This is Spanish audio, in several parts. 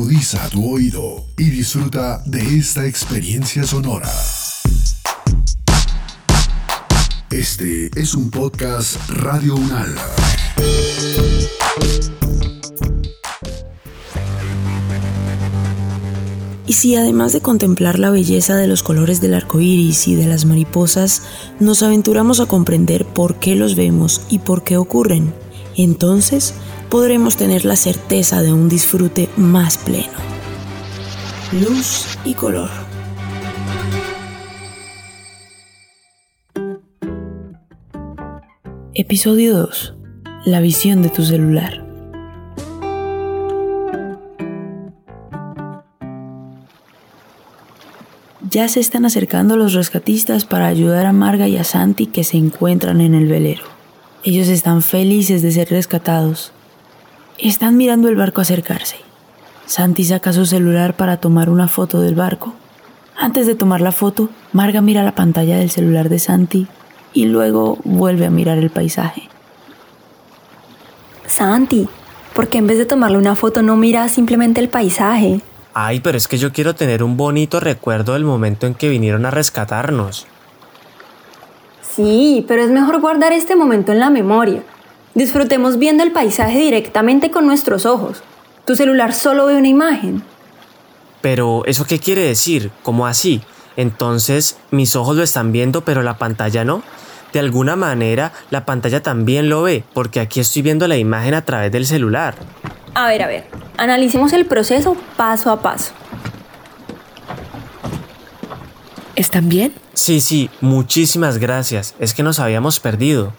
Agudiza tu oído y disfruta de esta experiencia sonora. Este es un podcast Radio Unal. Y si además de contemplar la belleza de los colores del arco iris y de las mariposas, nos aventuramos a comprender por qué los vemos y por qué ocurren, entonces podremos tener la certeza de un disfrute más pleno. Luz y color. Episodio 2. La visión de tu celular. Ya se están acercando los rescatistas para ayudar a Marga y a Santi que se encuentran en el velero. Ellos están felices de ser rescatados. Están mirando el barco acercarse. Santi saca su celular para tomar una foto del barco. Antes de tomar la foto, Marga mira la pantalla del celular de Santi y luego vuelve a mirar el paisaje. Santi, ¿por qué en vez de tomarle una foto no miras simplemente el paisaje? Ay, pero es que yo quiero tener un bonito recuerdo del momento en que vinieron a rescatarnos. Sí, pero es mejor guardar este momento en la memoria. Disfrutemos viendo el paisaje directamente con nuestros ojos. Tu celular solo ve una imagen. Pero, ¿eso qué quiere decir? ¿Cómo así? Entonces, mis ojos lo están viendo, pero la pantalla no. De alguna manera, la pantalla también lo ve, porque aquí estoy viendo la imagen a través del celular. A ver, a ver, analicemos el proceso paso a paso. ¿Están bien? Sí, sí, muchísimas gracias. Es que nos habíamos perdido.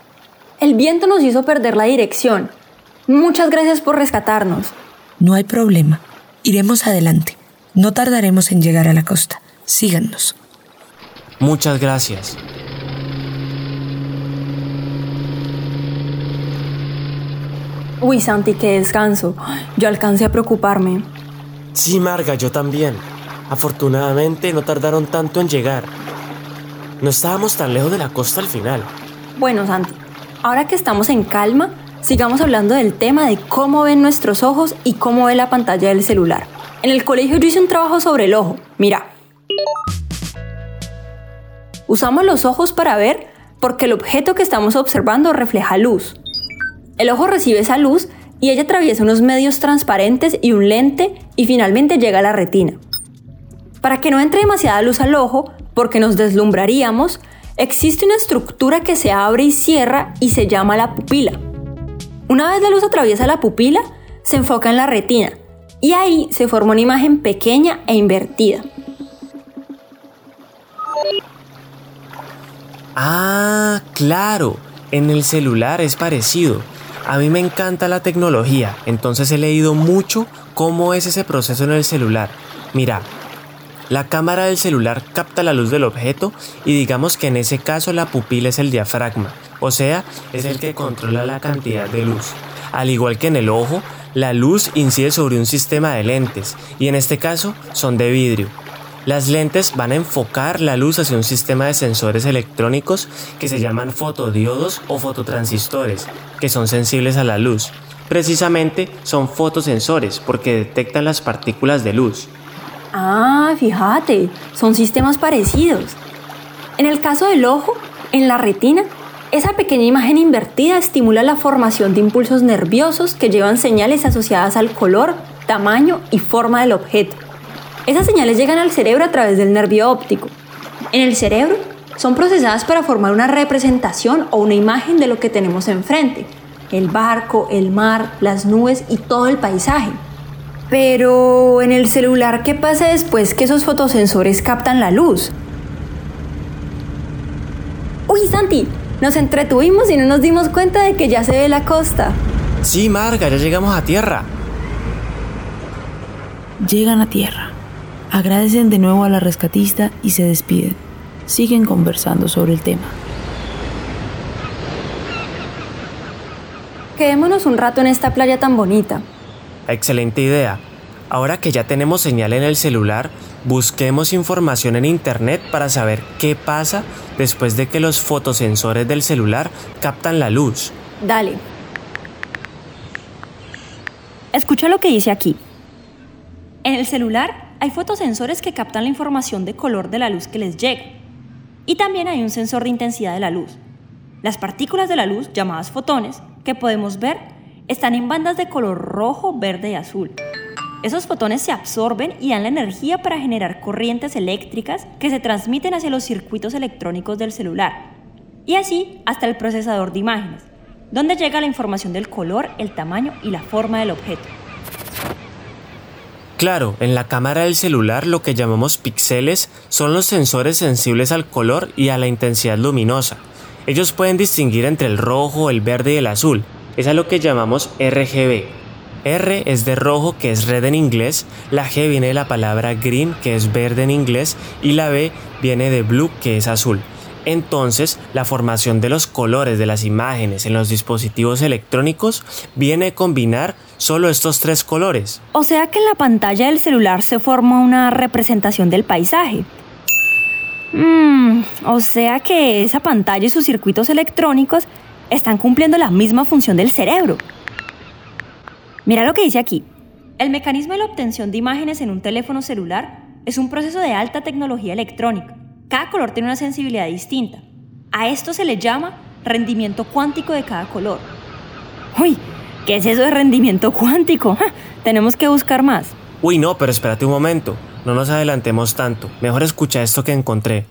El viento nos hizo perder la dirección. Muchas gracias por rescatarnos. No hay problema. Iremos adelante. No tardaremos en llegar a la costa. Síganos. Muchas gracias. Uy, Santi, qué descanso. Yo alcancé a preocuparme. Sí, Marga, yo también. Afortunadamente no tardaron tanto en llegar. No estábamos tan lejos de la costa al final. Bueno, Santi, ahora que estamos en calma, sigamos hablando del tema de cómo ven nuestros ojos y cómo ve la pantalla del celular. En el colegio yo hice un trabajo sobre el ojo. Mira. Usamos los ojos para ver porque el objeto que estamos observando refleja luz. El ojo recibe esa luz y ella atraviesa unos medios transparentes y un lente y finalmente llega a la retina. Para que no entre demasiada luz al ojo, porque nos deslumbraríamos, existe una estructura que se abre y cierra y se llama la pupila. Una vez la luz atraviesa la pupila, se enfoca en la retina y ahí se forma una imagen pequeña e invertida. Ah, claro, en el celular es parecido. A mí me encanta la tecnología, entonces he leído mucho cómo es ese proceso en el celular. Mira, la cámara del celular capta la luz del objeto y digamos que en ese caso la pupila es el diafragma, o sea, es el que controla la cantidad de luz. Al igual que en el ojo, la luz incide sobre un sistema de lentes y en este caso son de vidrio. Las lentes van a enfocar la luz hacia un sistema de sensores electrónicos que se llaman fotodiodos o fototransistores, que son sensibles a la luz. Precisamente son fotosensores porque detectan las partículas de luz. Ah, fíjate, son sistemas parecidos. En el caso del ojo, en la retina, esa pequeña imagen invertida estimula la formación de impulsos nerviosos que llevan señales asociadas al color, tamaño y forma del objeto. Esas señales llegan al cerebro a través del nervio óptico. En el cerebro son procesadas para formar una representación o una imagen de lo que tenemos enfrente, el barco, el mar, las nubes y todo el paisaje. Pero en el celular, ¿qué pasa después que esos fotosensores captan la luz? Uy, Santi, nos entretuvimos y no nos dimos cuenta de que ya se ve la costa. Sí, Marga, ya llegamos a tierra. Llegan a tierra. Agradecen de nuevo a la rescatista y se despiden. Siguen conversando sobre el tema. Quedémonos un rato en esta playa tan bonita. Excelente idea. Ahora que ya tenemos señal en el celular, busquemos información en internet para saber qué pasa después de que los fotosensores del celular captan la luz. Dale. Escucha lo que dice aquí. En el celular hay fotosensores que captan la información de color de la luz que les llega. Y también hay un sensor de intensidad de la luz. Las partículas de la luz, llamadas fotones, que podemos ver, están en bandas de color rojo, verde y azul. Esos fotones se absorben y dan la energía para generar corrientes eléctricas que se transmiten hacia los circuitos electrónicos del celular y así hasta el procesador de imágenes, donde llega la información del color, el tamaño y la forma del objeto. Claro, en la cámara del celular lo que llamamos píxeles son los sensores sensibles al color y a la intensidad luminosa. Ellos pueden distinguir entre el rojo, el verde y el azul. Es a lo que llamamos RGB. R es de rojo, que es red en inglés, la G viene de la palabra green, que es verde en inglés, y la B viene de blue, que es azul. Entonces, la formación de los colores de las imágenes en los dispositivos electrónicos viene a combinar solo estos tres colores. O sea que en la pantalla del celular se forma una representación del paisaje. Mmm, o sea que esa pantalla y sus circuitos electrónicos están cumpliendo la misma función del cerebro. Mira lo que dice aquí. El mecanismo de la obtención de imágenes en un teléfono celular es un proceso de alta tecnología electrónica cada color tiene una sensibilidad distinta. A esto se le llama rendimiento cuántico de cada color. Uy, ¿qué es eso de rendimiento cuántico? tenemos que buscar más. Uy, no, pero espérate un momento. No nos adelantemos tanto. Mejor escucha esto que encontré.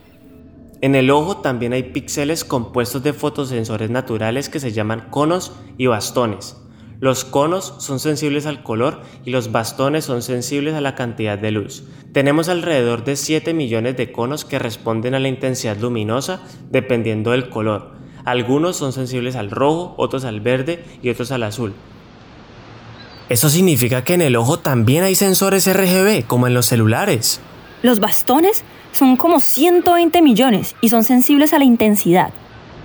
En el ojo también hay píxeles compuestos de fotosensores naturales que se llaman conos y bastones. Los conos son sensibles al color y los bastones son sensibles a la cantidad de luz. Tenemos alrededor de 7 millones de conos que responden a la intensidad luminosa dependiendo del color. Algunos son sensibles al rojo, otros al verde y otros al azul. Eso significa que en el ojo también hay sensores RGB, como en los celulares. Los bastones son como 120 millones y son sensibles a la intensidad.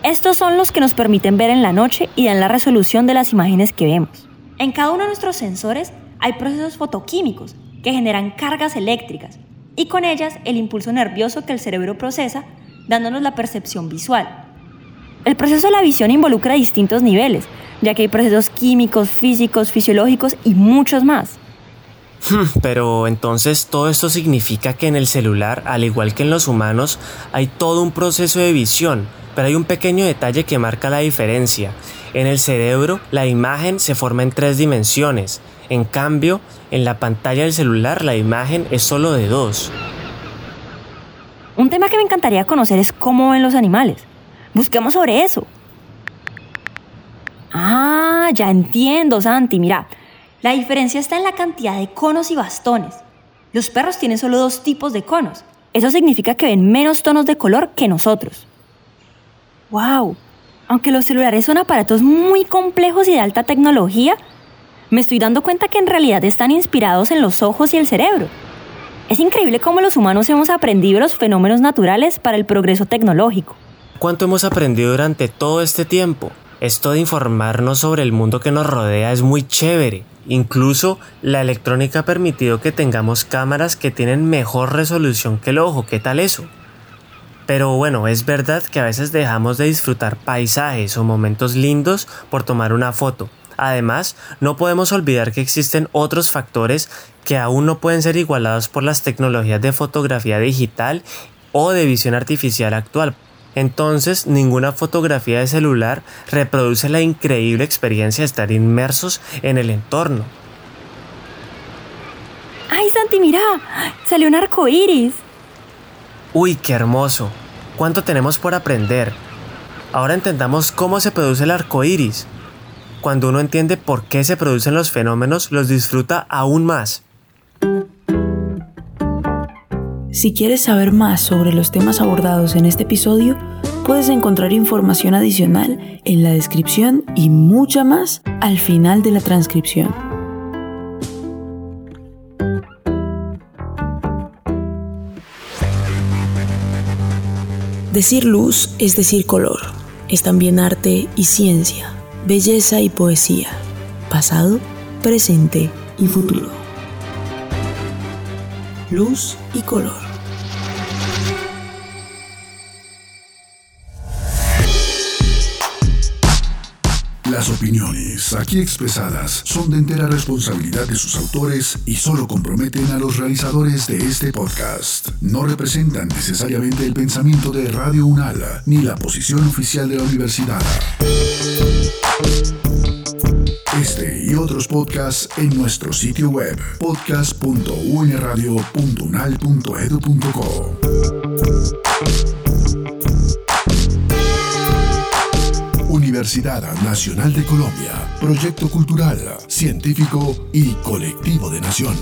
Estos son los que nos permiten ver en la noche y dan la resolución de las imágenes que vemos. En cada uno de nuestros sensores hay procesos fotoquímicos que generan cargas eléctricas y con ellas el impulso nervioso que el cerebro procesa, dándonos la percepción visual. El proceso de la visión involucra distintos niveles, ya que hay procesos químicos, físicos, fisiológicos y muchos más. Pero entonces todo esto significa que en el celular, al igual que en los humanos, hay todo un proceso de visión, pero hay un pequeño detalle que marca la diferencia. En el cerebro, la imagen se forma en tres dimensiones. En cambio, en la pantalla del celular, la imagen es solo de dos. Un tema que me encantaría conocer es cómo ven los animales. Busquemos sobre eso. Ah, ya entiendo, Santi. Mira, la diferencia está en la cantidad de conos y bastones. Los perros tienen solo dos tipos de conos. Eso significa que ven menos tonos de color que nosotros. ¡Wow! Aunque los celulares son aparatos muy complejos y de alta tecnología, me estoy dando cuenta que en realidad están inspirados en los ojos y el cerebro. Es increíble cómo los humanos hemos aprendido los fenómenos naturales para el progreso tecnológico. ¿Cuánto hemos aprendido durante todo este tiempo? Esto de informarnos sobre el mundo que nos rodea es muy chévere. Incluso la electrónica ha permitido que tengamos cámaras que tienen mejor resolución que el ojo. ¿Qué tal eso? Pero bueno, es verdad que a veces dejamos de disfrutar paisajes o momentos lindos por tomar una foto. Además, no podemos olvidar que existen otros factores que aún no pueden ser igualados por las tecnologías de fotografía digital o de visión artificial actual. Entonces, ninguna fotografía de celular reproduce la increíble experiencia de estar inmersos en el entorno. ¡Ay, Santi, mira! ¡Salió un arco iris! Uy, qué hermoso. ¿Cuánto tenemos por aprender? Ahora entendamos cómo se produce el arco iris. Cuando uno entiende por qué se producen los fenómenos, los disfruta aún más. Si quieres saber más sobre los temas abordados en este episodio, puedes encontrar información adicional en la descripción y mucha más al final de la transcripción. Decir luz es decir color. Es también arte y ciencia, belleza y poesía, pasado, presente y futuro. Luz y color. Las opiniones aquí expresadas son de entera responsabilidad de sus autores y solo comprometen a los realizadores de este podcast. No representan necesariamente el pensamiento de Radio Unal ni la posición oficial de la universidad. Este y otros podcasts en nuestro sitio web podcast.unradio.unal.edu.co. Universidad Nacional de Colombia, proyecto cultural, científico y colectivo de nación.